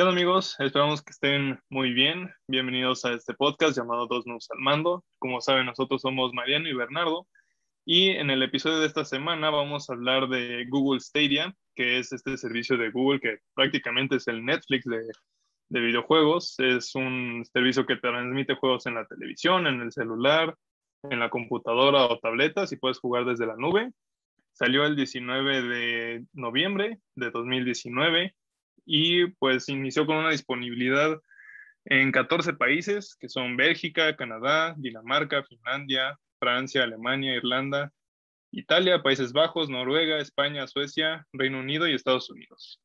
¿Qué amigos? Esperamos que estén muy bien. Bienvenidos a este podcast llamado Dos Nudos al Mando. Como saben, nosotros somos Mariano y Bernardo. Y en el episodio de esta semana vamos a hablar de Google Stadia, que es este servicio de Google que prácticamente es el Netflix de, de videojuegos. Es un servicio que transmite juegos en la televisión, en el celular, en la computadora o tabletas y puedes jugar desde la nube. Salió el 19 de noviembre de 2019 y pues inició con una disponibilidad en 14 países, que son Bélgica, Canadá, Dinamarca, Finlandia, Francia, Alemania, Irlanda, Italia, Países Bajos, Noruega, España, Suecia, Reino Unido y Estados Unidos.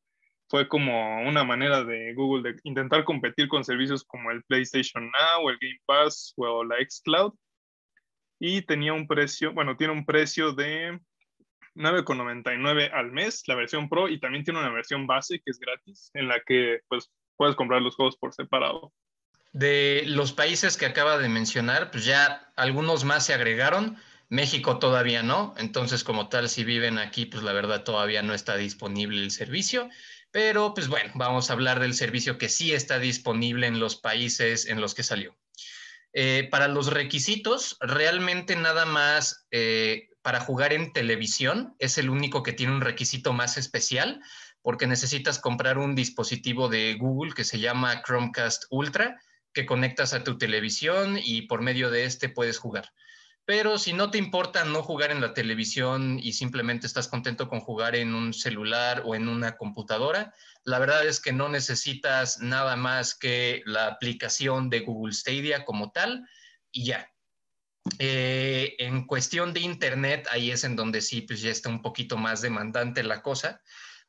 Fue como una manera de Google de intentar competir con servicios como el PlayStation Now, el Game Pass o la Xcloud. Y tenía un precio, bueno, tiene un precio de 9,99 al mes, la versión Pro, y también tiene una versión base que es gratis, en la que pues puedes comprar los juegos por separado. De los países que acaba de mencionar, pues ya algunos más se agregaron, México todavía no, entonces como tal si viven aquí, pues la verdad todavía no está disponible el servicio, pero pues bueno, vamos a hablar del servicio que sí está disponible en los países en los que salió. Eh, para los requisitos, realmente nada más eh, para jugar en televisión es el único que tiene un requisito más especial porque necesitas comprar un dispositivo de Google que se llama Chromecast Ultra que conectas a tu televisión y por medio de este puedes jugar. Pero si no te importa no jugar en la televisión y simplemente estás contento con jugar en un celular o en una computadora, la verdad es que no necesitas nada más que la aplicación de Google Stadia como tal y ya. Eh, en cuestión de Internet, ahí es en donde sí, pues ya está un poquito más demandante la cosa,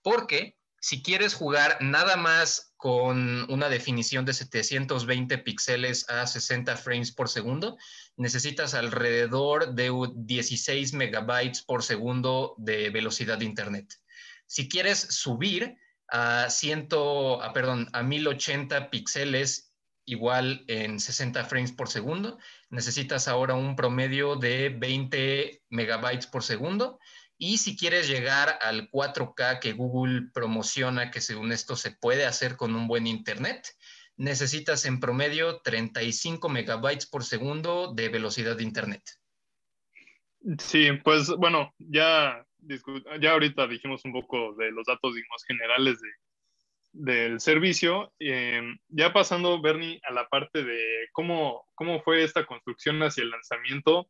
porque si quieres jugar nada más con una definición de 720 píxeles a 60 frames por segundo, necesitas alrededor de 16 megabytes por segundo de velocidad de Internet. Si quieres subir a 100, a, perdón, a 1080 píxeles igual en 60 frames por segundo. Necesitas ahora un promedio de 20 megabytes por segundo. Y si quieres llegar al 4K que Google promociona, que según esto se puede hacer con un buen Internet, necesitas en promedio 35 megabytes por segundo de velocidad de Internet. Sí, pues bueno, ya, ya ahorita dijimos un poco de los datos más generales de, del servicio. Eh, ya pasando, Bernie, a la parte de cómo, cómo fue esta construcción hacia el lanzamiento,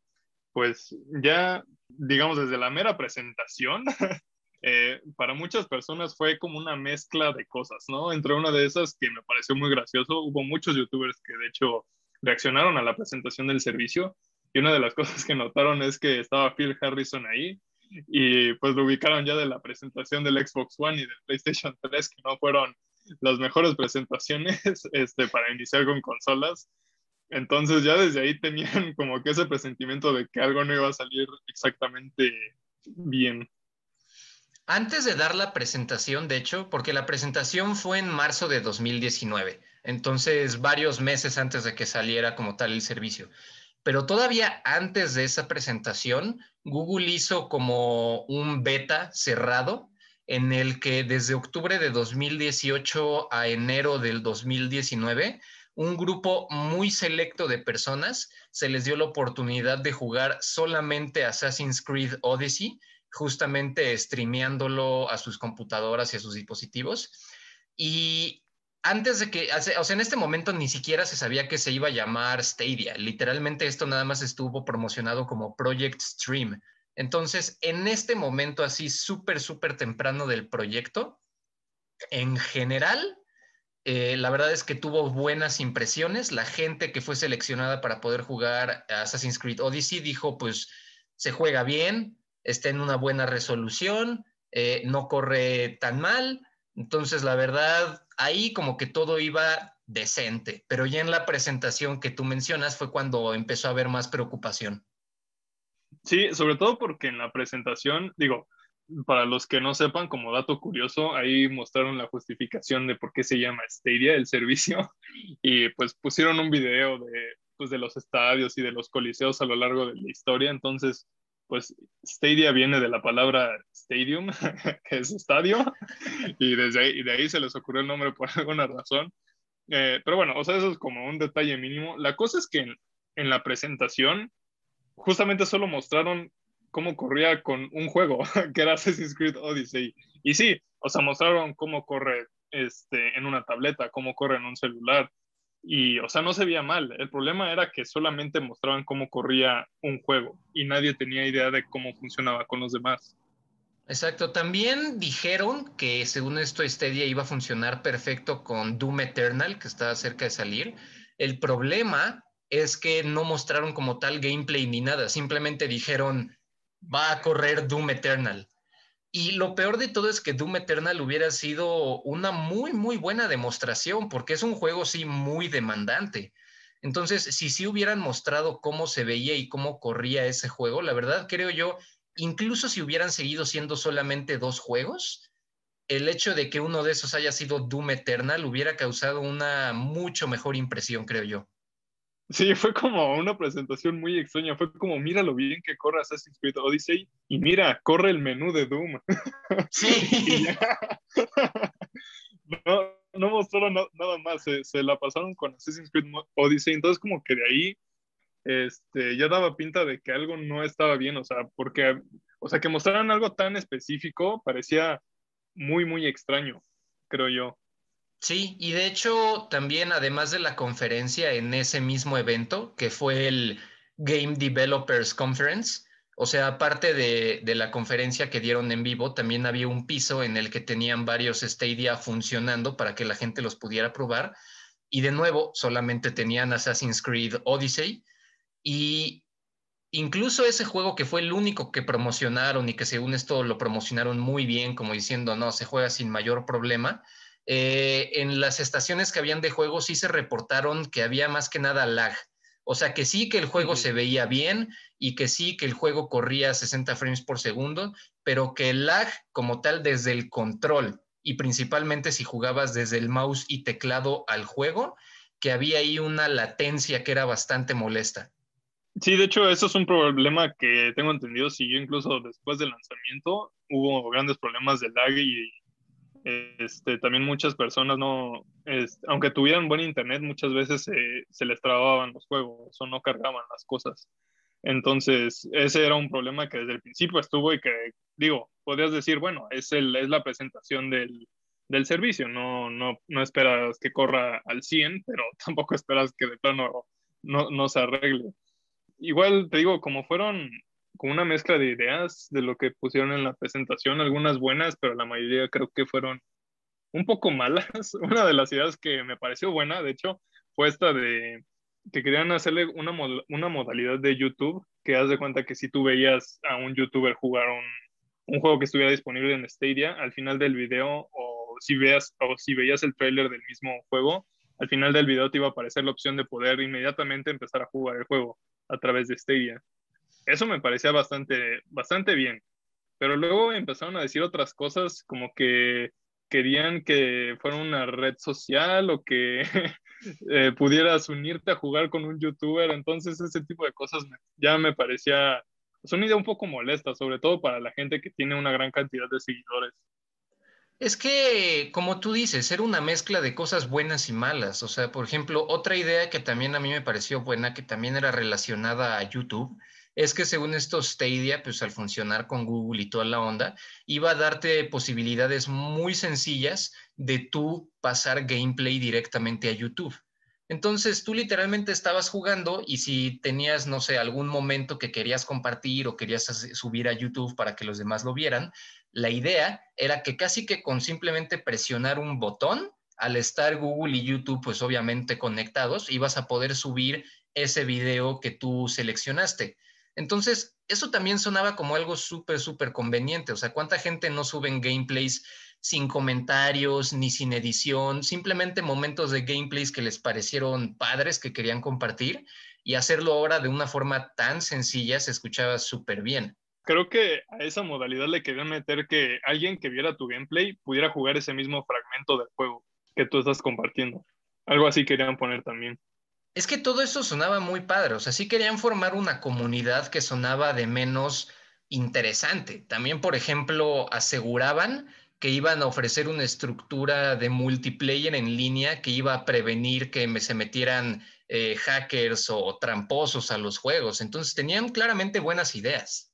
pues ya, digamos, desde la mera presentación, eh, para muchas personas fue como una mezcla de cosas, ¿no? Entre una de esas que me pareció muy gracioso, hubo muchos youtubers que de hecho reaccionaron a la presentación del servicio y una de las cosas que notaron es que estaba Phil Harrison ahí y pues lo ubicaron ya de la presentación del Xbox One y del PlayStation 3, que no fueron las mejores presentaciones este, para iniciar con consolas. Entonces ya desde ahí tenían como que ese presentimiento de que algo no iba a salir exactamente bien. Antes de dar la presentación, de hecho, porque la presentación fue en marzo de 2019, entonces varios meses antes de que saliera como tal el servicio. Pero todavía antes de esa presentación, Google hizo como un beta cerrado en el que desde octubre de 2018 a enero del 2019, un grupo muy selecto de personas se les dio la oportunidad de jugar solamente Assassin's Creed Odyssey, justamente streameándolo a sus computadoras y a sus dispositivos. Y antes de que, o sea, en este momento ni siquiera se sabía que se iba a llamar Stadia. Literalmente esto nada más estuvo promocionado como Project Stream. Entonces, en este momento así súper, súper temprano del proyecto, en general, eh, la verdad es que tuvo buenas impresiones. La gente que fue seleccionada para poder jugar Assassin's Creed Odyssey dijo, pues, se juega bien, está en una buena resolución, eh, no corre tan mal. Entonces, la verdad, ahí como que todo iba decente, pero ya en la presentación que tú mencionas fue cuando empezó a haber más preocupación. Sí, sobre todo porque en la presentación, digo, para los que no sepan, como dato curioso, ahí mostraron la justificación de por qué se llama Stadia el servicio y pues pusieron un video de, pues, de los estadios y de los coliseos a lo largo de la historia, entonces pues Stadia viene de la palabra stadium, que es estadio, y desde ahí, de ahí se les ocurrió el nombre por alguna razón. Eh, pero bueno, o sea, eso es como un detalle mínimo. La cosa es que en, en la presentación justamente solo mostraron cómo corría con un juego, que era Assassin's Creed Odyssey. Y sí, o sea, mostraron cómo corre este, en una tableta, cómo corre en un celular. Y, o sea, no se veía mal. El problema era que solamente mostraban cómo corría un juego y nadie tenía idea de cómo funcionaba con los demás. Exacto. También dijeron que según esto Stadia iba a funcionar perfecto con Doom Eternal, que está cerca de salir. El problema es que no mostraron como tal gameplay ni nada. Simplemente dijeron, va a correr Doom Eternal. Y lo peor de todo es que Doom Eternal hubiera sido una muy, muy buena demostración, porque es un juego sí muy demandante. Entonces, si sí hubieran mostrado cómo se veía y cómo corría ese juego, la verdad creo yo, incluso si hubieran seguido siendo solamente dos juegos, el hecho de que uno de esos haya sido Doom Eternal hubiera causado una mucho mejor impresión, creo yo. Sí, fue como una presentación muy extraña. Fue como, mira lo bien que corre Assassin's Creed Odyssey y mira, corre el menú de Doom. Sí. no, no mostraron nada más, se, la pasaron con Assassin's Creed Odyssey. Entonces, como que de ahí este, ya daba pinta de que algo no estaba bien. O sea, porque, o sea, que mostraran algo tan específico parecía muy, muy extraño, creo yo. Sí, y de hecho también además de la conferencia en ese mismo evento, que fue el Game Developers Conference, o sea, aparte de, de, la conferencia que dieron en vivo, también había un piso en el que tenían varios Stadia funcionando para que la gente los pudiera probar. Y de nuevo, solamente tenían Assassin's Creed Odyssey. Y incluso ese juego que fue el único que promocionaron y que según esto lo promocionaron muy bien, como diciendo, no, se juega sin mayor problema eh, en las estaciones que habían de juego sí se reportaron que había más que nada lag. O sea, que sí que el juego se veía bien y que sí que el juego corría 60 frames por segundo, pero que el lag como tal desde el control y principalmente si jugabas desde el mouse y teclado al juego, que había ahí una latencia que era bastante molesta. Sí, de hecho, eso es un problema que tengo entendido. Si yo incluso después del lanzamiento hubo grandes problemas de lag y este, también muchas personas no, aunque tuvieran buen internet, muchas veces se les trababan los juegos o no cargaban las cosas. Entonces, ese era un problema que desde el principio estuvo y que, digo, podrías decir, bueno, es, el, es la presentación del, del servicio, no, no, no esperas que corra al 100, pero tampoco esperas que de plano no, no se arregle. Igual, te digo, como fueron con una mezcla de ideas de lo que pusieron en la presentación, algunas buenas, pero la mayoría creo que fueron un poco malas. Una de las ideas que me pareció buena, de hecho, fue esta de que querían hacerle una, una modalidad de YouTube, que haz de cuenta que si tú veías a un youtuber jugar un, un juego que estuviera disponible en Stadia, al final del video, o si, veas, o si veías el trailer del mismo juego, al final del video te iba a aparecer la opción de poder inmediatamente empezar a jugar el juego a través de Stadia eso me parecía bastante, bastante bien. Pero luego empezaron a decir otras cosas como que querían que fuera una red social o que eh, pudieras unirte a jugar con un youtuber. Entonces ese tipo de cosas ya me parecía, es una idea un poco molesta, sobre todo para la gente que tiene una gran cantidad de seguidores. Es que, como tú dices, era una mezcla de cosas buenas y malas. O sea, por ejemplo, otra idea que también a mí me pareció buena, que también era relacionada a YouTube, es que según esto Stadia, pues al funcionar con Google y toda la onda, iba a darte posibilidades muy sencillas de tú pasar gameplay directamente a YouTube. Entonces tú literalmente estabas jugando y si tenías, no sé, algún momento que querías compartir o querías subir a YouTube para que los demás lo vieran, la idea era que casi que con simplemente presionar un botón, al estar Google y YouTube pues obviamente conectados, ibas a poder subir ese video que tú seleccionaste. Entonces, eso también sonaba como algo súper, súper conveniente. O sea, ¿cuánta gente no suben gameplays sin comentarios ni sin edición? Simplemente momentos de gameplays que les parecieron padres, que querían compartir y hacerlo ahora de una forma tan sencilla se escuchaba súper bien. Creo que a esa modalidad le querían meter que alguien que viera tu gameplay pudiera jugar ese mismo fragmento del juego que tú estás compartiendo. Algo así querían poner también. Es que todo eso sonaba muy padre, o sea, sí querían formar una comunidad que sonaba de menos interesante. También, por ejemplo, aseguraban que iban a ofrecer una estructura de multiplayer en línea que iba a prevenir que se metieran eh, hackers o tramposos a los juegos. Entonces tenían claramente buenas ideas.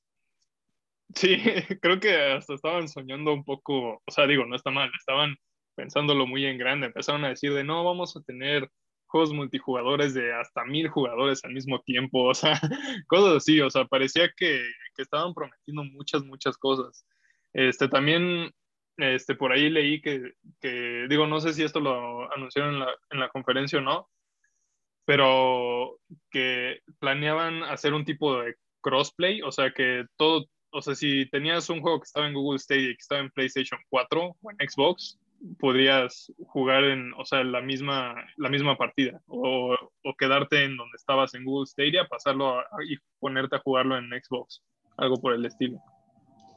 Sí, creo que hasta estaban soñando un poco, o sea, digo, no está mal, estaban pensándolo muy en grande, empezaron a decir de no, vamos a tener juegos multijugadores de hasta mil jugadores al mismo tiempo, o sea, cosas así, o sea, parecía que, que estaban prometiendo muchas, muchas cosas. Este, también este, por ahí leí que, que, digo, no sé si esto lo anunciaron en la, en la conferencia o no, pero que planeaban hacer un tipo de crossplay, o sea, que todo, o sea, si tenías un juego que estaba en Google Stadia y que estaba en PlayStation 4 o en Xbox, podrías jugar en, o sea, la misma, la misma partida o, o quedarte en donde estabas en Google Stadia, pasarlo y ponerte a jugarlo en Xbox, algo por el estilo.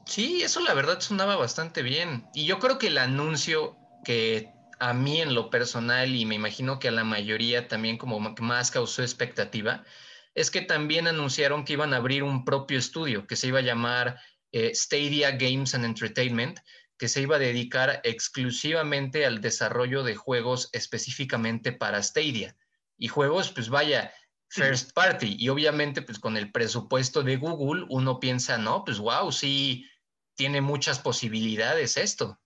Sí, eso la verdad sonaba bastante bien. Y yo creo que el anuncio que a mí en lo personal y me imagino que a la mayoría también como más causó expectativa, es que también anunciaron que iban a abrir un propio estudio que se iba a llamar eh, Stadia Games and Entertainment, que se iba a dedicar exclusivamente al desarrollo de juegos específicamente para Stadia. Y juegos, pues vaya, first party. Y obviamente, pues con el presupuesto de Google, uno piensa, no, pues wow, sí, tiene muchas posibilidades esto.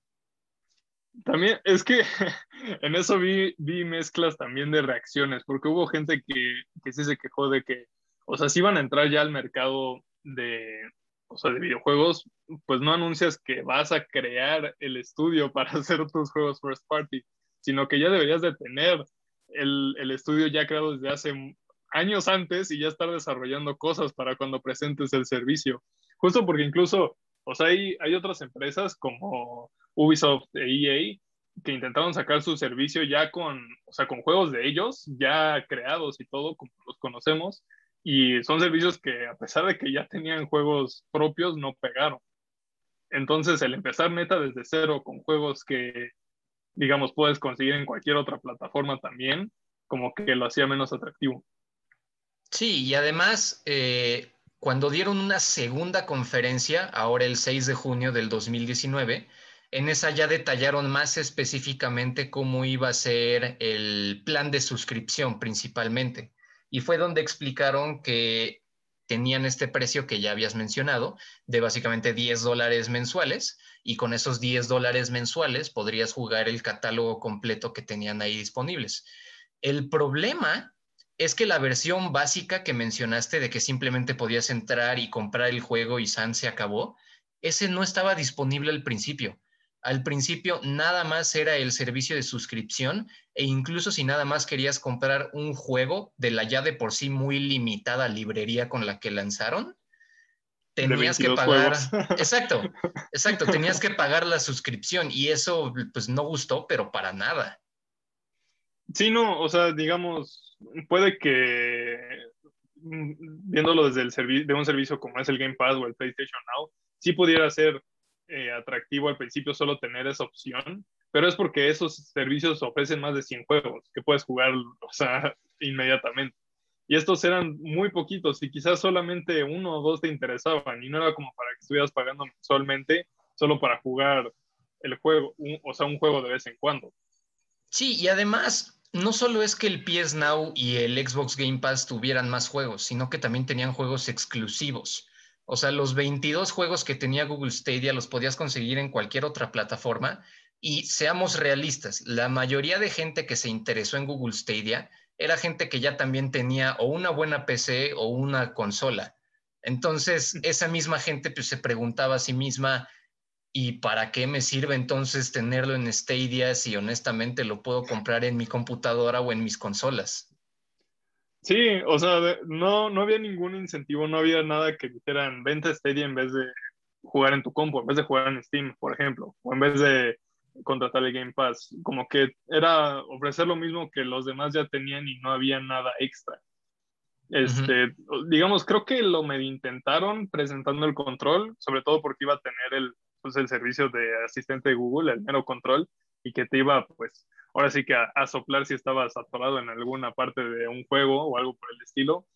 También es que en eso vi, vi mezclas también de reacciones, porque hubo gente que, que sí se quejó de que, o sea, si van a entrar ya al mercado de, o sea, de videojuegos, pues no anuncias que vas a crear el estudio para hacer tus juegos first party, sino que ya deberías de tener el, el estudio ya creado desde hace años antes y ya estar desarrollando cosas para cuando presentes el servicio. Justo porque incluso o sea, hay, hay otras empresas como Ubisoft e EA que intentaron sacar su servicio ya con, o sea, con juegos de ellos, ya creados y todo, como los conocemos, y son servicios que a pesar de que ya tenían juegos propios, no pegaron. Entonces, el empezar neta desde cero con juegos que, digamos, puedes conseguir en cualquier otra plataforma también, como que lo hacía menos atractivo. Sí, y además, eh, cuando dieron una segunda conferencia, ahora el 6 de junio del 2019, en esa ya detallaron más específicamente cómo iba a ser el plan de suscripción principalmente. Y fue donde explicaron que tenían este precio que ya habías mencionado, de básicamente 10 dólares mensuales, y con esos 10 dólares mensuales podrías jugar el catálogo completo que tenían ahí disponibles. El problema es que la versión básica que mencionaste de que simplemente podías entrar y comprar el juego y San se acabó, ese no estaba disponible al principio. Al principio nada más era el servicio de suscripción e incluso si nada más querías comprar un juego de la ya de por sí muy limitada librería con la que lanzaron, tenías que pagar, exacto, exacto, tenías que pagar la suscripción y eso pues no gustó, pero para nada. Sí, no, o sea, digamos, puede que mm, viéndolo desde el servicio de un servicio como es el Game Pass o el PlayStation Now, sí pudiera ser eh, atractivo al principio solo tener esa opción, pero es porque esos servicios ofrecen más de 100 juegos que puedes jugar, o sea, inmediatamente. Y estos eran muy poquitos y quizás solamente uno o dos te interesaban y no era como para que estuvieras pagando mensualmente solo para jugar el juego, o sea, un juego de vez en cuando. Sí, y además no solo es que el PS Now y el Xbox Game Pass tuvieran más juegos, sino que también tenían juegos exclusivos. O sea, los 22 juegos que tenía Google Stadia los podías conseguir en cualquier otra plataforma. Y seamos realistas, la mayoría de gente que se interesó en Google Stadia era gente que ya también tenía o una buena PC o una consola. Entonces, esa misma gente pues, se preguntaba a sí misma, ¿Y para qué me sirve entonces tenerlo en Stadia si honestamente lo puedo comprar en mi computadora o en mis consolas? Sí, o sea, no, no había ningún incentivo, no había nada que dijeran, vente a Stadia en vez de jugar en tu compu, en vez de jugar en Steam, por ejemplo, o en vez de contratar el Game Pass. Como que era ofrecer lo mismo que los demás ya tenían y no había nada extra. Este, digamos, creo que lo medio intentaron presentando el control, sobre todo porque iba a tener el, pues, el servicio de asistente de Google, el mero control, y que te iba, pues, ahora sí que a, soplar si estabas atorado en alguna parte de un juego o algo por el estilo.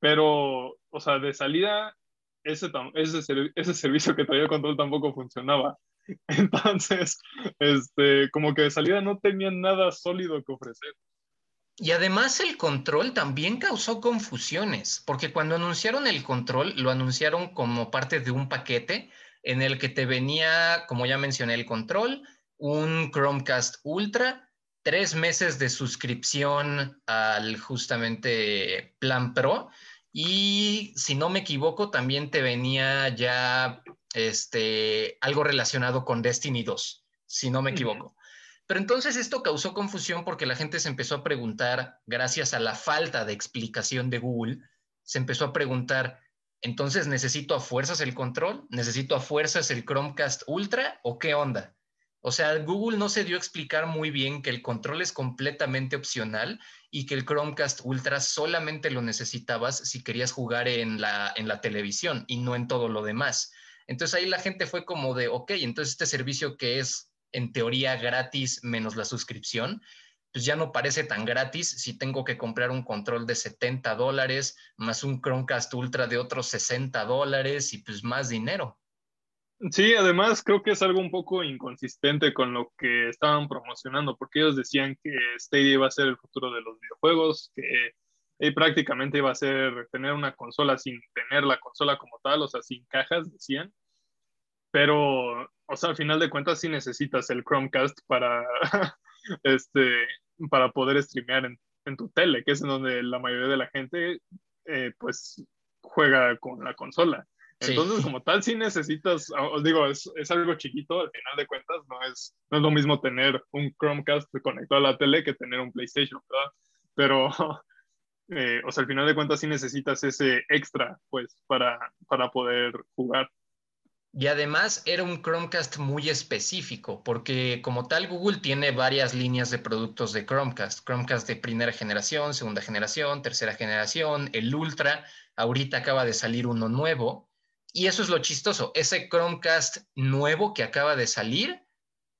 Pero, o sea, de salida, ese, ese, ese servicio que traía el control tampoco funcionaba. Entonces, este, como que de salida no tenían nada sólido que ofrecer. Y además el control también causó confusiones, porque cuando anunciaron el control, lo anunciaron como parte de un paquete en el que te venía, como ya mencioné, el control, un Chromecast Ultra, tres meses de suscripción al justamente Plan Pro y si no me equivoco, también te venía ya este, algo relacionado con Destiny 2, si no me equivoco. Pero entonces esto causó confusión porque la gente se empezó a preguntar, gracias a la falta de explicación de Google, se empezó a preguntar, entonces necesito a fuerzas el control, necesito a fuerzas el Chromecast Ultra o qué onda? O sea, Google no se dio a explicar muy bien que el control es completamente opcional y que el Chromecast Ultra solamente lo necesitabas si querías jugar en la, en la televisión y no en todo lo demás. Entonces ahí la gente fue como de, ok, entonces este servicio que es en teoría gratis menos la suscripción, pues ya no parece tan gratis si tengo que comprar un control de 70 dólares más un Chromecast Ultra de otros 60 dólares y pues más dinero. Sí, además creo que es algo un poco inconsistente con lo que estaban promocionando, porque ellos decían que Stadia iba a ser el futuro de los videojuegos, que eh, prácticamente iba a ser tener una consola sin tener la consola como tal, o sea, sin cajas, decían. Pero, o sea, al final de cuentas sí necesitas el Chromecast para, este, para poder streamear en, tu tele, que es en donde la mayoría de la gente, eh, pues, juega con la consola. Entonces, como tal, sí necesitas, os digo, es, es, algo chiquito, al final de cuentas, no es, no es lo mismo tener un Chromecast conectado a la tele que tener un PlayStation, ¿verdad? Pero, eh, o sea, al final de cuentas sí necesitas ese extra, pues, para, para poder jugar. Y además era un Chromecast muy específico, porque como tal Google tiene varias líneas de productos de Chromecast. Chromecast de primera generación, segunda generación, tercera generación, el Ultra. Ahorita acaba de salir uno nuevo y eso es lo chistoso. Ese Chromecast nuevo que acaba de salir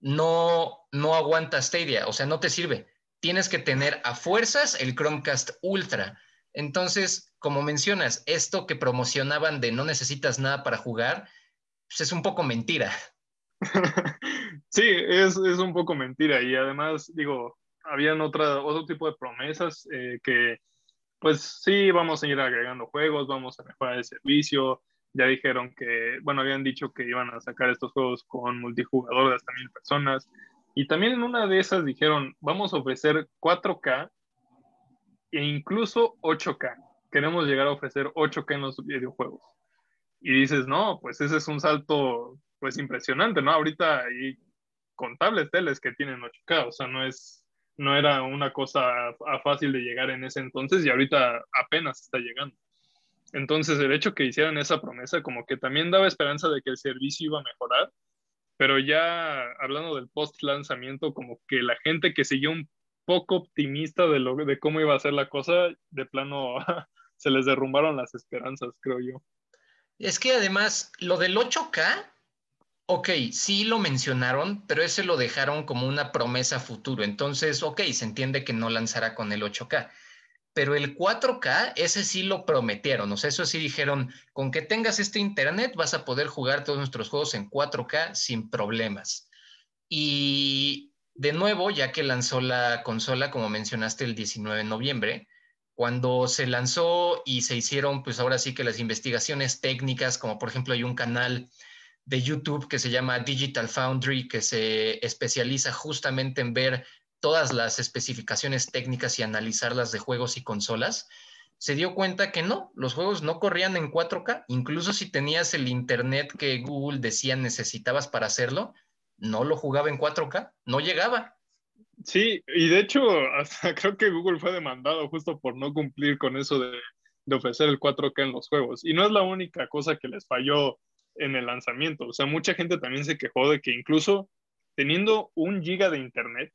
no, no aguanta Stadia, o sea, no te sirve. Tienes que tener a fuerzas el Chromecast Ultra. Entonces, como mencionas, esto que promocionaban de no necesitas nada para jugar, pues es un poco mentira. sí, es, un poco mentira. Y además, digo, habían otra, otro tipo de promesas eh, que, pues sí, vamos a ir agregando juegos, vamos a mejorar el servicio, ya dijeron que, bueno, habían dicho que iban a sacar estos juegos con multijugador de hasta mil personas. Y también en una de esas dijeron, vamos a ofrecer 4K e incluso 8K. Queremos llegar a ofrecer 8K en los videojuegos. Y dices, no, pues ese es un salto, pues impresionante, ¿no? Ahorita hay contables teles que tienen 8K, o sea, no es, no era una cosa fácil de llegar en ese entonces y ahorita apenas está llegando. Entonces, el hecho que hicieran esa promesa como que también daba esperanza de que el servicio iba a mejorar, pero ya hablando del post lanzamiento, como que la gente que siguió un poco optimista de, lo, de cómo iba a ser la cosa, de plano se les derrumbaron las esperanzas, creo yo. Es que además, lo del 8K, ok, sí lo mencionaron, pero ese lo dejaron como una promesa futuro. Entonces, ok, se entiende que no lanzará con el 8K pero el 4K, ese sí lo prometieron, o sea, eso sí dijeron, con que tengas este internet vas a poder jugar todos nuestros juegos en 4K sin problemas. Y de nuevo, ya que lanzó la consola, como mencionaste, el 19 de noviembre, cuando se lanzó y se hicieron, pues ahora sí que las investigaciones técnicas, como por ejemplo hay un canal de YouTube que se llama Digital Foundry, que se especializa justamente en ver todas las especificaciones técnicas y analizarlas de juegos y consolas, se dio cuenta que no, los juegos no corrían en 4K, incluso si tenías el internet que Google decía necesitabas para hacerlo, no lo jugaba en 4K, no llegaba. Sí, y de hecho, hasta creo que Google fue demandado justo por no cumplir con eso de, ofrecer el 4K en los juegos. Y no es la única cosa que les falló en el lanzamiento. O sea, mucha gente también se quejó de que incluso teniendo un giga de internet,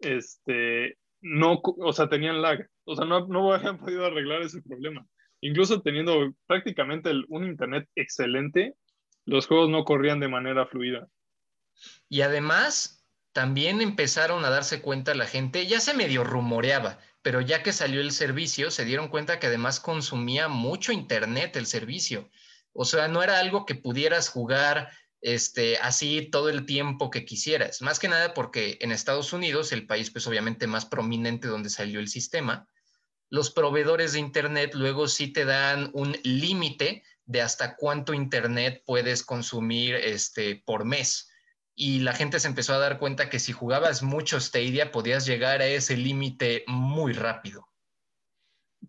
este, no, o sea, tenían lag, o sea, no, no habían podido arreglar ese problema. Incluso teniendo prácticamente un internet excelente, los juegos no corrían de manera fluida. Y además, también empezaron a darse cuenta la gente, ya se medio rumoreaba, pero ya que salió el servicio, se dieron cuenta que además consumía mucho internet el servicio. O sea, no era algo que pudieras jugar este, así todo el tiempo que quisieras. Más que nada porque en Estados Unidos, el país pues obviamente más prominente donde salió el sistema, los proveedores de Internet luego sí te dan un límite de hasta cuánto Internet puedes consumir este, por mes. Y la gente se empezó a dar cuenta que si jugabas mucho Stadia podías llegar a ese límite muy rápido.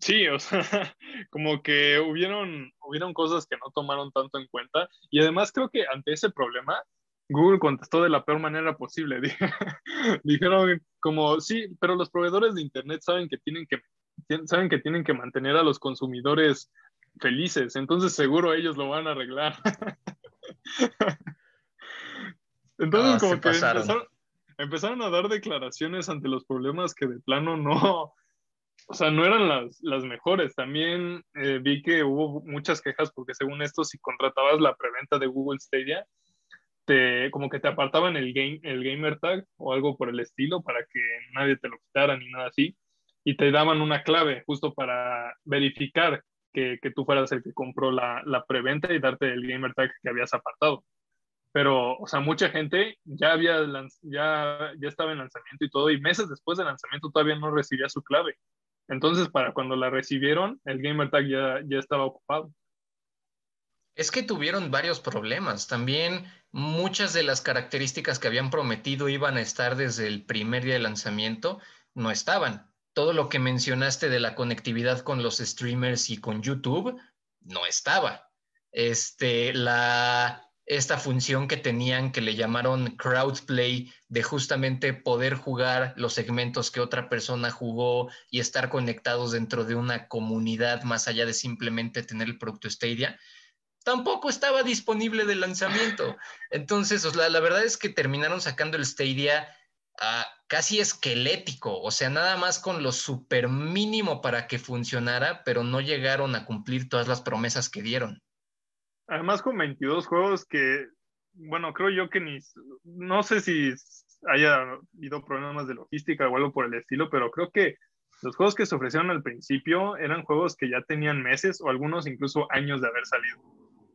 Sí, o sea, como que hubieron, hubieron cosas que no tomaron tanto en cuenta y además creo que ante ese problema Google contestó de la peor manera posible. Dijeron como, sí, pero los proveedores de Internet saben que tienen que, saben que, tienen que mantener a los consumidores felices, entonces seguro ellos lo van a arreglar. entonces ah, como que empezaron, empezaron a dar declaraciones ante los problemas que de plano no, o sea, no eran las, las mejores. También eh, vi que hubo muchas quejas porque según esto, si contratabas la preventa de Google Stadia, te, como que te apartaban el, game, el gamer tag o algo por el estilo para que nadie te lo quitara ni nada así. Y te daban una clave justo para verificar que, que tú fueras el que compró la, la preventa y darte el gamer tag que habías apartado pero, o sea, mucha gente ya había, ya, ya estaba en lanzamiento y todo, y meses después del lanzamiento todavía no recibía su clave. Entonces, para cuando la recibieron, el gamer tag ya, ya estaba ocupado. Es que tuvieron varios problemas. También muchas de las características que habían prometido iban a estar desde el primer día de lanzamiento, no estaban. Todo lo que mencionaste de la conectividad con los streamers y con YouTube, no estaba. Este, la, esta función que tenían que le llamaron crowdplay de justamente poder jugar los segmentos que otra persona jugó y estar conectados dentro de una comunidad más allá de simplemente tener el producto Stadia, tampoco estaba disponible de lanzamiento. Entonces, la, verdad es que terminaron sacando el Stadia ah, casi esquelético, o sea, nada más con lo súper mínimo para que funcionara, pero no llegaron a cumplir todas las promesas que dieron. Además con 22 juegos que, bueno, creo yo que ni, no sé si haya habido problemas de logística o algo por el estilo, pero creo que los juegos que se ofrecieron al principio eran juegos que ya tenían meses o algunos incluso años de haber salido.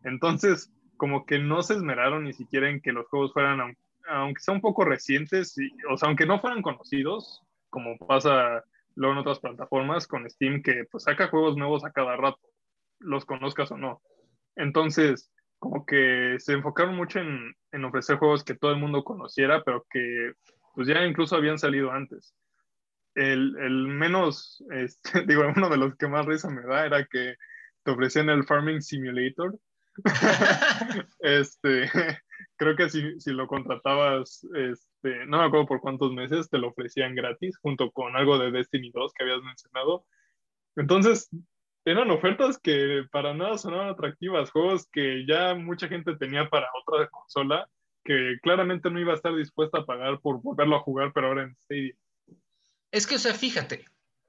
Entonces, como que no se esmeraron ni siquiera en que los juegos fueran, aunque sean un poco recientes, o sea, aunque no fueran conocidos, como pasa luego en otras plataformas con Steam, que pues saca juegos nuevos a cada rato, los conozcas o no. Entonces, como que se enfocaron mucho en, en, ofrecer juegos que todo el mundo conociera, pero que pues ya incluso habían salido antes. El, el menos, este, digo, uno de los que más risa me da era que te ofrecían el Farming Simulator. este, creo que si, si, lo contratabas, este, no me acuerdo por cuántos meses, te lo ofrecían gratis, junto con algo de Destiny 2 que habías mencionado. Entonces, eran ofertas que para nada sonaban atractivas, juegos que ya mucha gente tenía para otra consola, que claramente no iba a estar dispuesta a pagar por volverlo a jugar, pero ahora en Stadia. Es que, o sea, fíjate,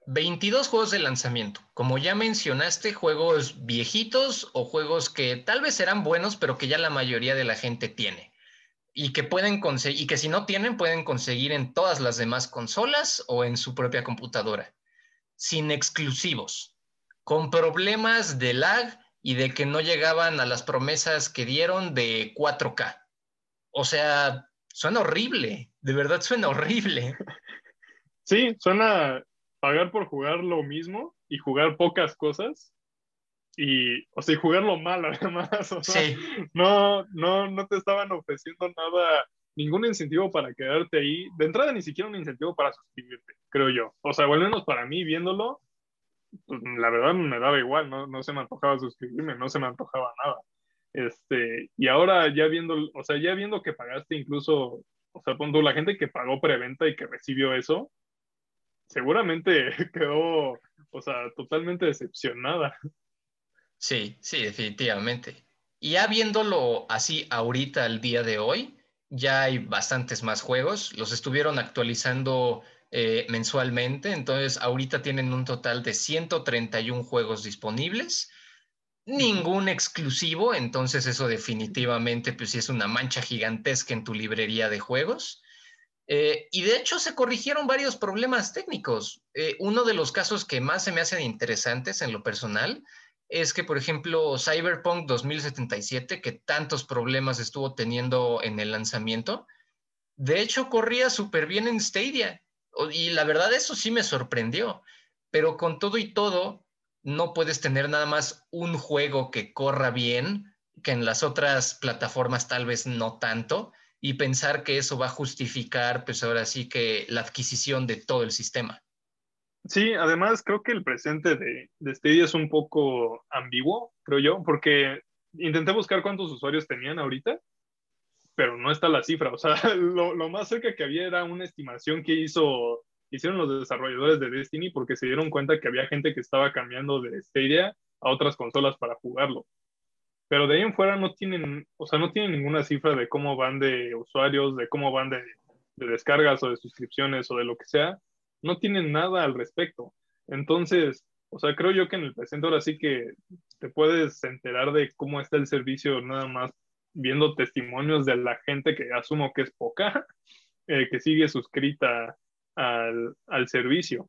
22 juegos de lanzamiento. Como ya mencionaste, juegos viejitos o juegos que tal vez serán buenos, pero que ya la mayoría de la gente tiene. Y que pueden conseguir, y que si no tienen, pueden conseguir en todas las demás consolas o en su propia computadora. Sin exclusivos con problemas de lag y de que no llegaban a las promesas que dieron de 4K. O sea, suena horrible, de verdad suena horrible. Sí, suena pagar por jugar lo mismo y jugar pocas cosas y, o sea, jugarlo mal además. O sea, sí. no, no, no te estaban ofreciendo nada, ningún incentivo para quedarte ahí. De entrada, ni siquiera un incentivo para suscribirte, creo yo. O sea, al menos para mí, viéndolo, la verdad me daba igual, no, no se me antojaba suscribirme, no se me antojaba nada. Este, y ahora ya viendo, o sea, ya viendo que pagaste incluso, o sea, cuando la gente que pagó preventa y que recibió eso, seguramente quedó, o sea, totalmente decepcionada. Sí, sí, definitivamente. Y ya viéndolo así ahorita, al día de hoy, ya hay bastantes más juegos. Los estuvieron actualizando eh, mensualmente. Entonces, ahorita tienen un total de 131 juegos disponibles. Ningún exclusivo, entonces eso definitivamente pues sí es una mancha gigantesca en tu librería de juegos. Eh, y de hecho se corrigieron varios problemas técnicos. Eh, uno de los casos que más se me hacen interesantes en lo personal es que, por ejemplo, Cyberpunk 2077, que tantos problemas estuvo teniendo en el lanzamiento, de hecho corría súper bien en Stadia. Y la verdad, eso sí me sorprendió. Pero con todo y todo, no puedes tener nada más un juego que corra bien, que en las otras plataformas tal vez no tanto, y pensar que eso va a justificar, pues ahora sí que la adquisición de todo el sistema. Sí, además creo que el presente de, de Stadia es un poco ambiguo, creo yo, porque intenté buscar cuántos usuarios tenían ahorita, pero no está la cifra. O sea, lo, más cerca que había era una estimación que hizo, hicieron los desarrolladores de Destiny porque se dieron cuenta que había gente que estaba cambiando de Stadia a otras consolas para jugarlo. Pero de ahí en fuera no tienen, o sea, no tienen ninguna cifra de cómo van de usuarios, de cómo van de, de descargas o de suscripciones o de lo que sea no tienen nada al respecto. Entonces, o sea, creo yo que en el presente ahora sí que te puedes enterar de cómo está el servicio nada más viendo testimonios de la gente que asumo que es poca, eh, que sigue suscrita al, al servicio.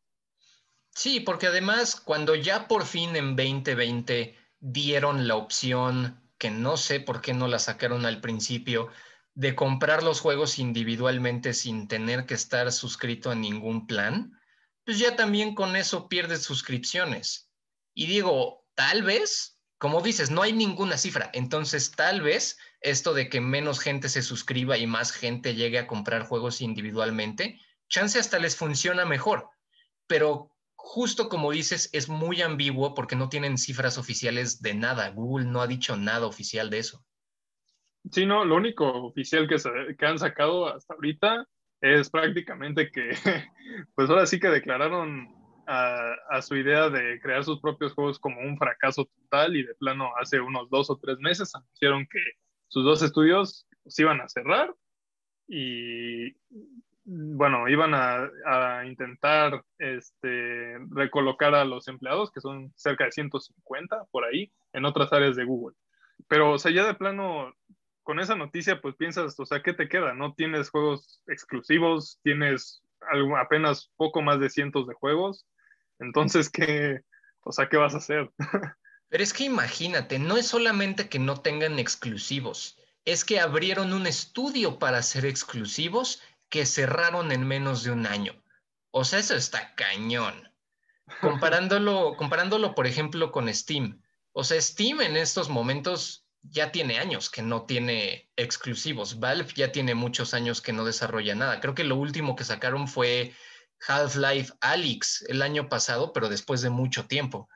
Sí, porque además cuando ya por fin en 2020 dieron la opción, que no sé por qué no la sacaron al principio, de comprar los juegos individualmente sin tener que estar suscrito a ningún plan, pues ya también con eso pierdes suscripciones. Y digo, tal vez, como dices, no hay ninguna cifra, entonces tal vez esto de que menos gente se suscriba y más gente llegue a comprar juegos individualmente, chance hasta les funciona mejor. Pero justo como dices, es muy ambiguo porque no tienen cifras oficiales de nada. Google no ha dicho nada oficial de eso. Sí, no, lo único oficial que, han sacado hasta ahorita es prácticamente que, pues ahora sí que declararon a, a, su idea de crear sus propios juegos como un fracaso total y de plano hace unos dos o tres meses anunciaron que sus dos estudios se iban a cerrar y bueno, iban a, a, intentar este, recolocar a los empleados, que son cerca de 150 por ahí, en otras áreas de Google. Pero, o sea, ya de plano con esa noticia, pues piensas, o sea, ¿qué te queda? No tienes juegos exclusivos, tienes algo, apenas poco más de cientos de juegos. Entonces, ¿qué, o sea, ¿qué vas a hacer? Pero es que imagínate, no es solamente que no tengan exclusivos, es que abrieron un estudio para ser exclusivos que cerraron en menos de un año. O sea, eso está cañón. Comparándolo, comparándolo, por ejemplo, con Steam. O sea, Steam en estos momentos ya tiene años que no tiene exclusivos. Valve ya tiene muchos años que no desarrolla nada. Creo que lo último que sacaron fue Half-Life Alyx el año pasado, pero después de mucho tiempo.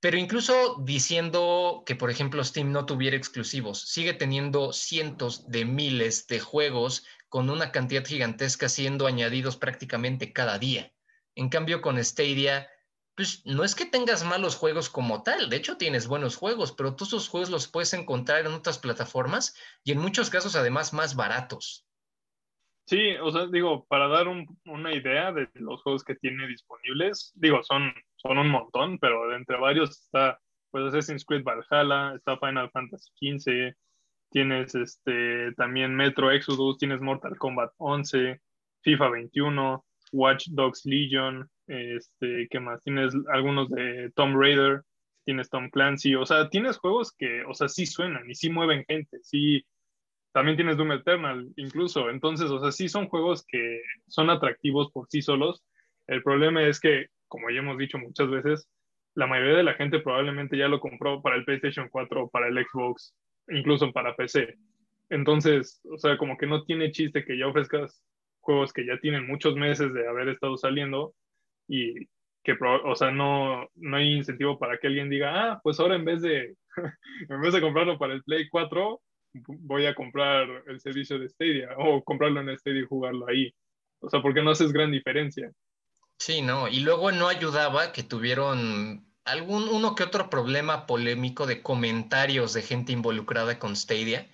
Pero incluso diciendo que, por ejemplo, Steam no tuviera exclusivos, sigue teniendo cientos de miles de juegos con una cantidad gigantesca siendo añadidos prácticamente cada día. En cambio, con Stadia pues no es que tengas malos juegos como tal, de hecho tienes buenos juegos, pero todos esos juegos los puedes encontrar en otras plataformas y en muchos casos además más baratos. Sí, o sea, digo, para dar una idea de los juegos que tiene disponibles, digo, son, son un montón, pero entre varios está, pues, Assassin's Creed Valhalla, está Final Fantasy XV, tienes este, también Metro Exodus, tienes Mortal Kombat 11, FIFA 21, Watch Dogs Legion, este, ¿qué más? Tienes algunos de Tom Raider, tienes Tom Clancy, o sea, tienes juegos que, o sea, sí suenan y sí mueven gente, sí, también tienes Doom Eternal incluso, entonces, o sea, sí son juegos que son atractivos por sí solos. El problema es que, como ya hemos dicho muchas veces, la mayoría de la gente probablemente ya lo compró para el PlayStation 4 o para el Xbox, incluso para PC. Entonces, o sea, como que no tiene chiste que ya ofrezcas juegos que ya tienen muchos meses de haber estado saliendo y que, o sea, no, no hay incentivo para que alguien diga, ah, pues ahora en vez de, en vez de comprarlo para el Play 4, voy a comprar el servicio de Stadia o comprarlo en Stadia y jugarlo ahí. O sea, porque no haces gran diferencia. Sí, no, y luego no ayudaba que tuvieron algún uno que otro problema polémico de comentarios de gente involucrada con Stadia,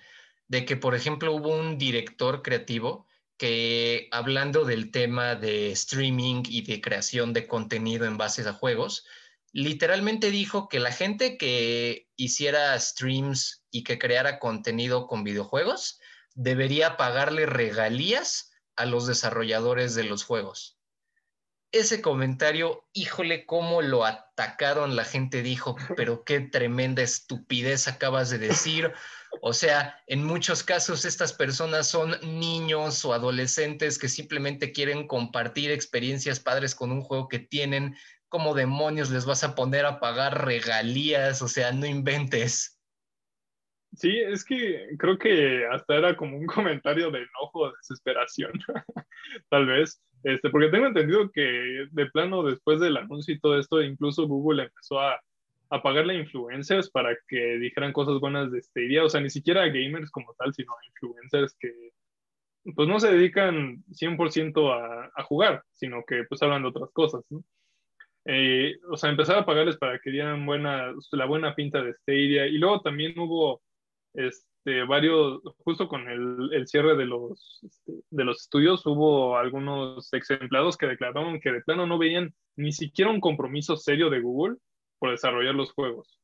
de que, por ejemplo, hubo un director creativo que hablando del tema de streaming y de creación de contenido en bases a juegos, literalmente dijo que la gente que hiciera streams y que creara contenido con videojuegos debería pagarle regalías a los desarrolladores de los juegos. ese comentario, híjole, cómo lo atacaron, la gente dijo, pero qué tremenda estupidez acabas de decir. O sea, en muchos casos estas personas son niños o adolescentes que simplemente quieren compartir experiencias padres con un juego que tienen. ¿Cómo demonios les vas a poner a pagar regalías? O sea, no inventes. Sí, es que creo que hasta era como un comentario de enojo, de desesperación, tal vez, este, porque tengo entendido que de plano después del anuncio y todo esto, incluso Google empezó a, a pagarle influencers para que dijeran cosas buenas de Stadia, o sea, ni siquiera gamers como tal, sino influencers que pues no se dedican 100% a, a jugar, sino que pues hablan de otras cosas, ¿no? Eh, o sea, empezar a pagarles para que dieran buena, la buena pinta de Stadia. Y luego también hubo este, varios, justo con el, el cierre de los, este, de los estudios, hubo algunos ex empleados que declararon que de plano no veían ni siquiera un compromiso serio de Google por desarrollar los juegos.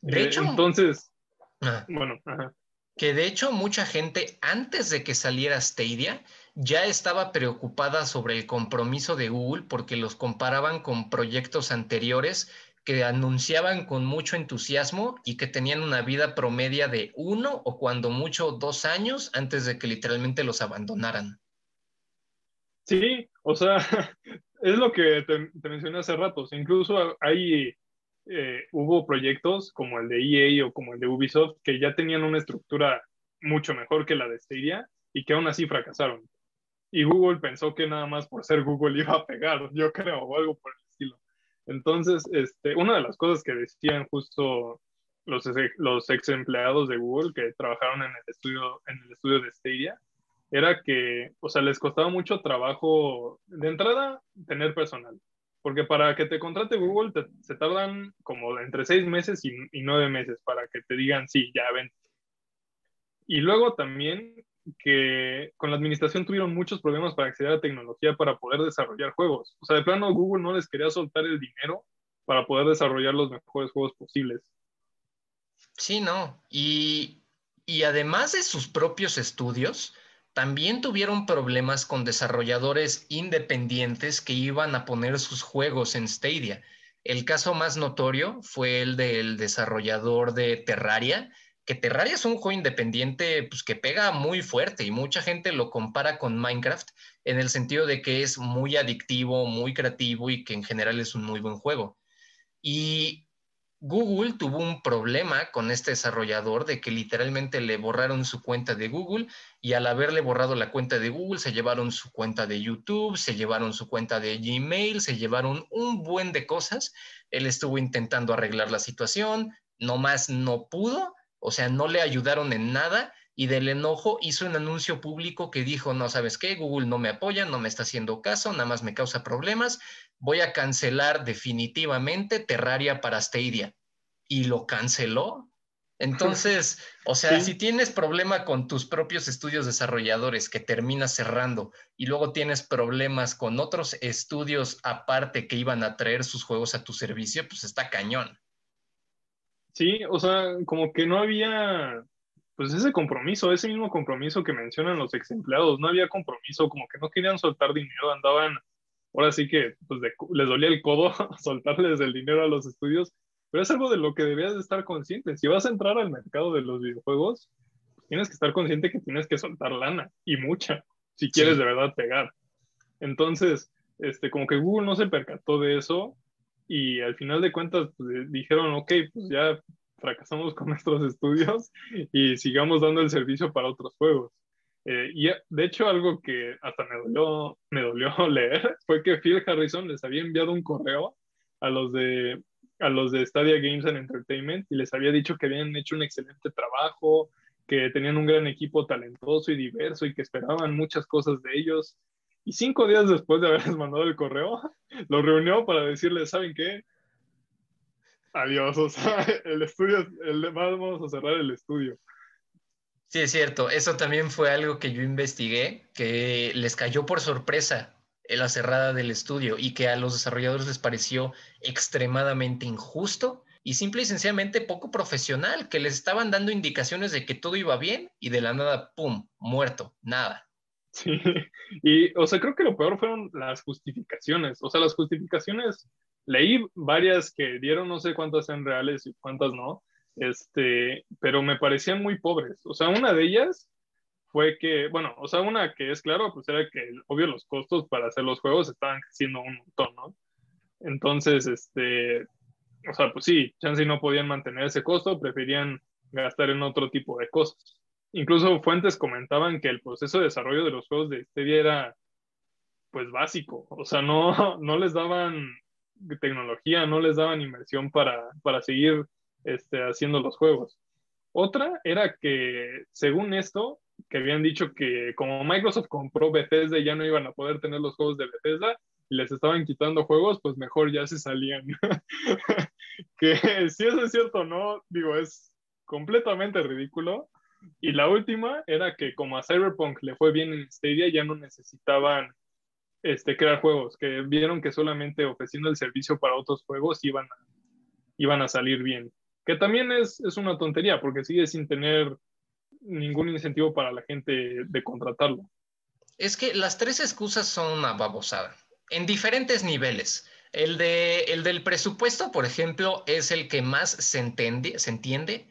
De Eh, hecho, entonces, ah, bueno, ajá. que de hecho mucha gente antes de que saliera Stadia ya estaba preocupada sobre el compromiso de Google porque los comparaban con proyectos anteriores que anunciaban con mucho entusiasmo y que tenían una vida promedia de uno o cuando mucho dos años antes de que literalmente los abandonaran. Sí, o sea, es lo que te, mencioné hace rato. Incluso hay, eh, hubo proyectos como el de EA o como el de Ubisoft que ya tenían una estructura mucho mejor que la de Stadia y que aún así fracasaron. Y Google pensó que nada más por ser Google iba a pegar, yo creo, o algo por el estilo. Entonces, este, una de las cosas que decían justo los, los ex empleados de Google que trabajaron en el estudio, en el estudio de Stadia, era que, o sea, les costaba mucho trabajo de entrada tener personal, porque para que te contrate Google se tardan como entre seis meses y, y nueve meses para que te digan, sí, ya ven. Y luego también que con la administración tuvieron muchos problemas para acceder a tecnología para poder desarrollar juegos. O sea, de plano Google no les quería soltar el dinero para poder desarrollar los mejores juegos posibles. Sí, no. Y, y además de sus propios estudios, también tuvieron problemas con desarrolladores independientes que iban a poner sus juegos en Stadia. El caso más notorio fue el del desarrollador de Terraria, que Terraria es un juego independiente pues, que pega muy fuerte y mucha gente lo compara con Minecraft en el sentido de que es muy adictivo, muy creativo y que en general es un muy buen juego. Y Google tuvo un problema con este desarrollador de que literalmente le borraron su cuenta de Google y al haberle borrado la cuenta de Google se llevaron su cuenta de YouTube, se llevaron su cuenta de Gmail, se llevaron un buen de cosas. Él estuvo intentando arreglar la situación, nomás no pudo, o sea, no le ayudaron en nada y del enojo hizo un anuncio público que dijo, no sabes qué, Google no me apoya, no me está haciendo caso, nada más me causa problemas, voy a cancelar definitivamente Terraria para Stadia. Y lo canceló. Entonces, o sea, Sí. si tienes problema con tus propios estudios desarrolladores que terminas cerrando y luego tienes problemas con otros estudios aparte que iban a traer sus juegos a tu servicio, pues está cañón. Sí, o sea, como que no había, pues ese compromiso, ese mismo compromiso que mencionan los ex empleados, no había compromiso, como que no querían soltar dinero, andaban, ahora sí que pues de- les dolía el codo soltarles el dinero a los estudios, pero es algo de lo que debías de estar consciente. Si vas a entrar al mercado de los videojuegos, tienes que estar consciente que tienes que soltar lana y mucha, si quieres Sí. de verdad pegar. Entonces, este, como que Google no se percató de eso y al final de cuentas pues, dijeron, ok, pues ya fracasamos con nuestros estudios y sigamos dando el servicio para otros juegos. Eh, y de hecho algo que hasta me dolió, me dolió leer fue que Phil Harrison les había enviado un correo a los de a los de Stadia Games and Entertainment y les había dicho que habían hecho un excelente trabajo, que tenían un gran equipo talentoso y diverso y que esperaban muchas cosas de ellos. Y cinco días después de haberles mandado el correo, los reunió para decirles, ¿saben qué? Adiós, o sea, el estudio, el, vamos a cerrar el estudio. Sí, es cierto. Eso también fue algo que yo investigué, que les cayó por sorpresa la cerrada del estudio y que a los desarrolladores les pareció extremadamente injusto y simple y sencillamente poco profesional, que les estaban dando indicaciones de que todo iba bien y de la nada, ¡pum!, muerto, nada. Sí, y, o sea, creo que lo peor fueron las justificaciones. O sea, las justificaciones, leí varias que dieron, no sé cuántas sean reales y cuántas no, este, pero me parecían muy pobres. O sea, una de ellas fue que, bueno, o sea, una que es claro, pues era que, obvio, los costos para hacer los juegos estaban creciendo un montón, ¿no? Entonces, este, o sea, pues sí, chance no podían mantener ese costo, preferían gastar en otro tipo de cosas. Incluso fuentes comentaban que el proceso de desarrollo de los juegos de Stadia era, pues, básico. O sea, no, no les daban tecnología, no les daban inversión para, para seguir este, haciendo los juegos. Otra era que, según esto, que habían dicho que como Microsoft compró Bethesda ya no iban a poder tener los juegos de Bethesda y les estaban quitando juegos, pues mejor ya se salían. que si eso es cierto no, digo, es completamente ridículo. Y la última era que como a Cyberpunk le fue bien en Stadia, ya no necesitaban este, crear juegos, que vieron que solamente ofreciendo el servicio para otros juegos iban a, iban a salir bien. Que también es, es una tontería, porque sigue sin tener ningún incentivo para la gente de contratarlo. Es que las tres excusas son una babosada, en diferentes niveles. El, de, el del presupuesto, por ejemplo, es el que más se entiende, se entiende,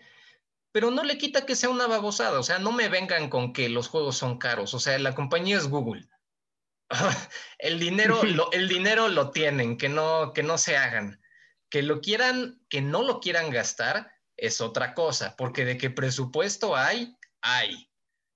pero no le quita que sea una babosada. O sea, no me vengan con que los juegos son caros. O sea, la compañía es Google. el, dinero, lo, el dinero lo tienen, que no, que no se hagan. Que lo quieran, que no lo quieran gastar es otra cosa, porque de qué presupuesto hay, hay.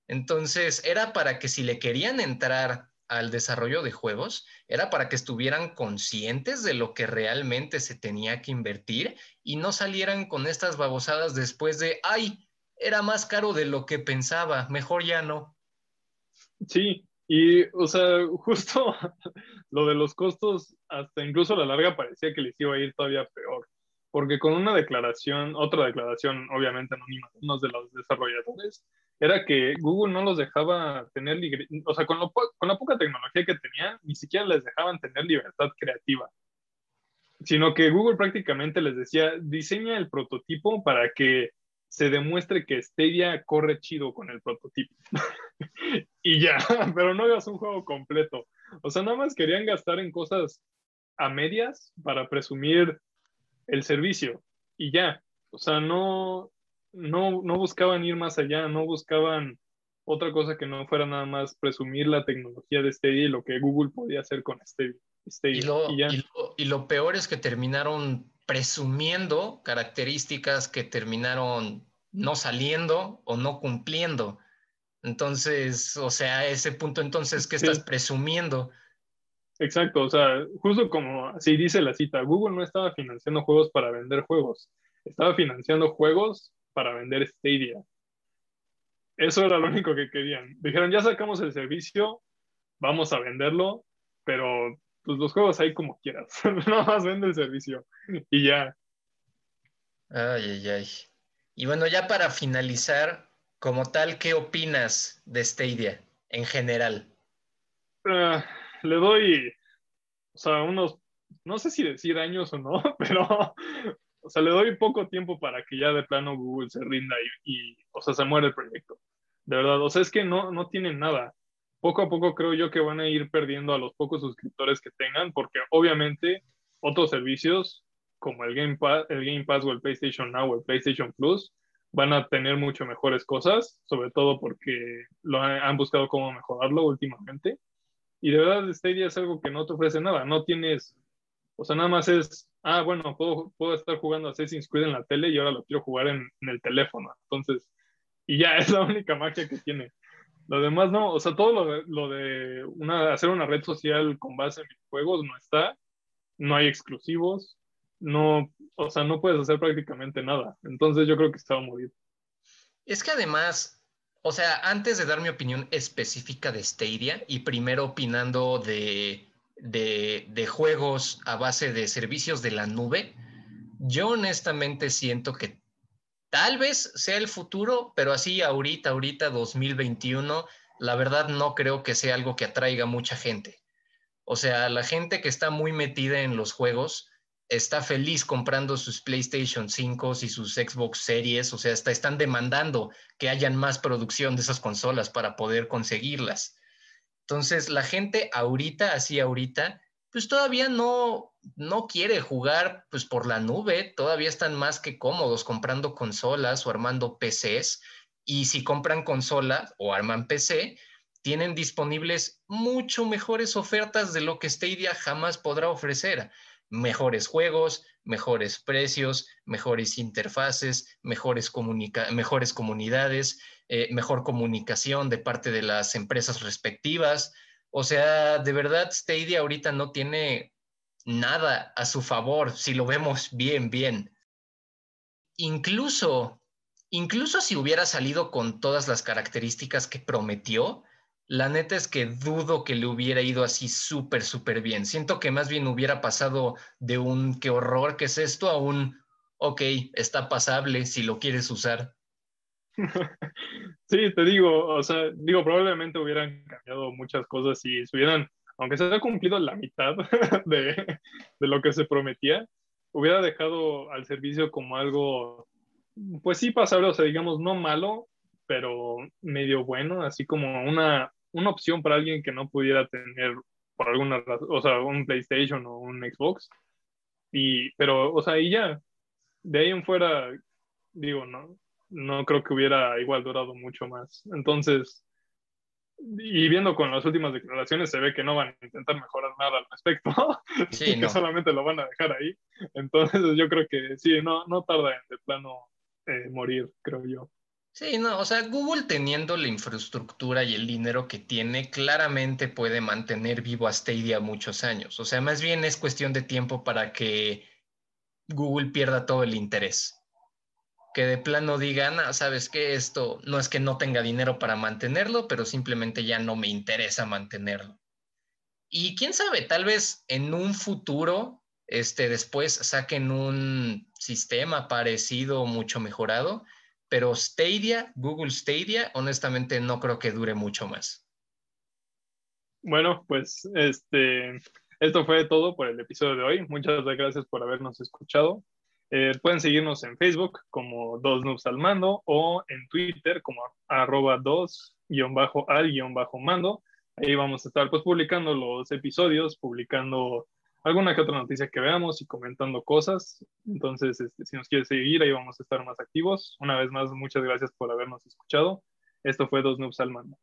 Entonces, era para que si le querían entrar al desarrollo de juegos, era para que estuvieran conscientes de lo que realmente se tenía que invertir y no salieran con estas babosadas después de, ay, era más caro de lo que pensaba, mejor ya no. Sí, y, o sea, justo lo de los costos, hasta incluso a la larga parecía que les iba a ir todavía peor, porque con una declaración, otra declaración, obviamente anónima, unos de los desarrolladores, era que Google no los dejaba tener, o sea, con, con la poca tecnología que tenían, ni siquiera les dejaban tener libertad creativa, sino que Google prácticamente les decía, diseña el prototipo para que se demuestre que Stadia corre chido con el prototipo. y ya, pero no hagas un juego completo. O sea, nada más querían gastar en cosas a medias para presumir el servicio y ya. O sea, no, no, no buscaban ir más allá, no buscaban otra cosa que no fuera nada más presumir la tecnología de Stadia y lo que Google podía hacer con Stadia. y, lo, peor es que terminaron presumiendo características que terminaron no saliendo o no cumpliendo. Entonces, o sea, a ese punto entonces, ¿qué estás presumiendo? Exacto, o sea, justo como así dice la cita, Google no estaba financiando juegos para vender juegos, estaba financiando juegos para vender Stadia. Eso era lo único que querían. Dijeron, ya sacamos el servicio, vamos a venderlo, pero pues los juegos ahí como quieras. no más vende el servicio y ya. Ay, ay, ay. Y bueno, ya para finalizar, como tal, ¿qué opinas de Stadia en general? Ah, le doy, o sea, unos, no sé si decir años o no, pero o sea, le doy poco tiempo para que ya de plano Google se rinda y, o sea, se muere el proyecto. De verdad, o sea, es que no, no tienen nada. Poco a poco creo yo que van a ir perdiendo a los pocos suscriptores que tengan, porque obviamente otros servicios como el Game Pass, el Game Pass o el PlayStation Now o el PlayStation Plus van a tener mucho mejores cosas, sobre todo porque lo han, buscado cómo mejorarlo últimamente. Y de verdad, Stadia es algo que no te ofrece nada. No tienes, o sea, nada más es ah, bueno, puedo, puedo estar jugando Assassin's Creed en la tele y ahora lo quiero jugar en, el teléfono. Entonces, y ya es la única magia que tiene. Lo demás no, o sea, todo lo de, lo de una, hacer una red social con base en juegos no está, no hay exclusivos, no, o sea, no puedes hacer prácticamente nada. Entonces yo creo que está a morir. Es que además, o sea, antes de dar mi opinión específica de Stadia y primero opinando de de, juegos a base de servicios de la nube, yo honestamente siento que tal vez sea el futuro, pero así ahorita, ahorita 2021, la verdad no creo que sea algo que atraiga mucha gente. O sea, la gente que está muy metida en los juegos está feliz comprando sus PlayStation 5 y sus Xbox Series, o sea, están demandando que hayan más producción de esas consolas para poder conseguirlas. Entonces, la gente ahorita, así ahorita, pues todavía no, no quiere jugar pues por la nube, todavía están más que cómodos comprando consolas o armando PCs. Y si compran consola o arman PC, tienen disponibles mucho mejores ofertas de lo que Stadia jamás podrá ofrecer. Mejores juegos, mejores precios, mejores interfaces, mejores, mejores comunidades, eh, mejor comunicación de parte de las empresas respectivas. O sea, de verdad, Stadia ahorita no tiene nada a su favor, si lo vemos bien, bien. Incluso, incluso si hubiera salido con todas las características que prometió, la neta es que dudo que le hubiera ido así súper, súper bien. Siento que más bien hubiera pasado de un qué horror que es esto a un, ok, está pasable si lo quieres usar. Sí, te digo, o sea, digo, probablemente hubieran cambiado muchas cosas si se hubieran, aunque se haya cumplido la mitad de, de lo que se prometía, hubiera dejado al servicio como algo, pues sí pasable, o sea, digamos, no malo, pero medio bueno, así como una, una opción para alguien que no pudiera tener por alguna razón, o sea, un PlayStation o un Xbox. Y, pero, o sea, y ya, de ahí en fuera, digo, no, no creo que hubiera igual durado mucho más. Entonces, y viendo con las últimas declaraciones, se ve que no van a intentar mejorar nada al respecto, sí, que solamente lo van a dejar ahí. Entonces, yo creo que sí, no, no tarda en de plano eh, morir, creo yo. Sí, no, o sea, Google teniendo la infraestructura y el dinero que tiene, claramente puede mantener vivo a Stadia muchos años. O sea, más bien es cuestión de tiempo para que Google pierda todo el interés que de plano digan, ah, sabes que esto no es que no tenga dinero para mantenerlo, pero simplemente ya no me interesa mantenerlo. Y quién sabe, tal vez en un futuro, este, después saquen un sistema parecido, mucho mejorado, pero Stadia, Google Stadia, honestamente no creo que dure mucho más. Bueno, pues este, esto fue todo por el episodio de hoy. Muchas gracias por habernos escuchado. Eh, pueden seguirnos en Facebook como Dos Noobs al Mando o en Twitter como arroba dos bajo al bajo mando. Ahí vamos a estar pues publicando los episodios, publicando alguna que otra noticia que veamos y comentando cosas. Entonces, este, si nos quiere seguir, ahí vamos a estar más activos. Una vez más, muchas gracias por habernos escuchado. Esto fue Dos Noobs al Mando.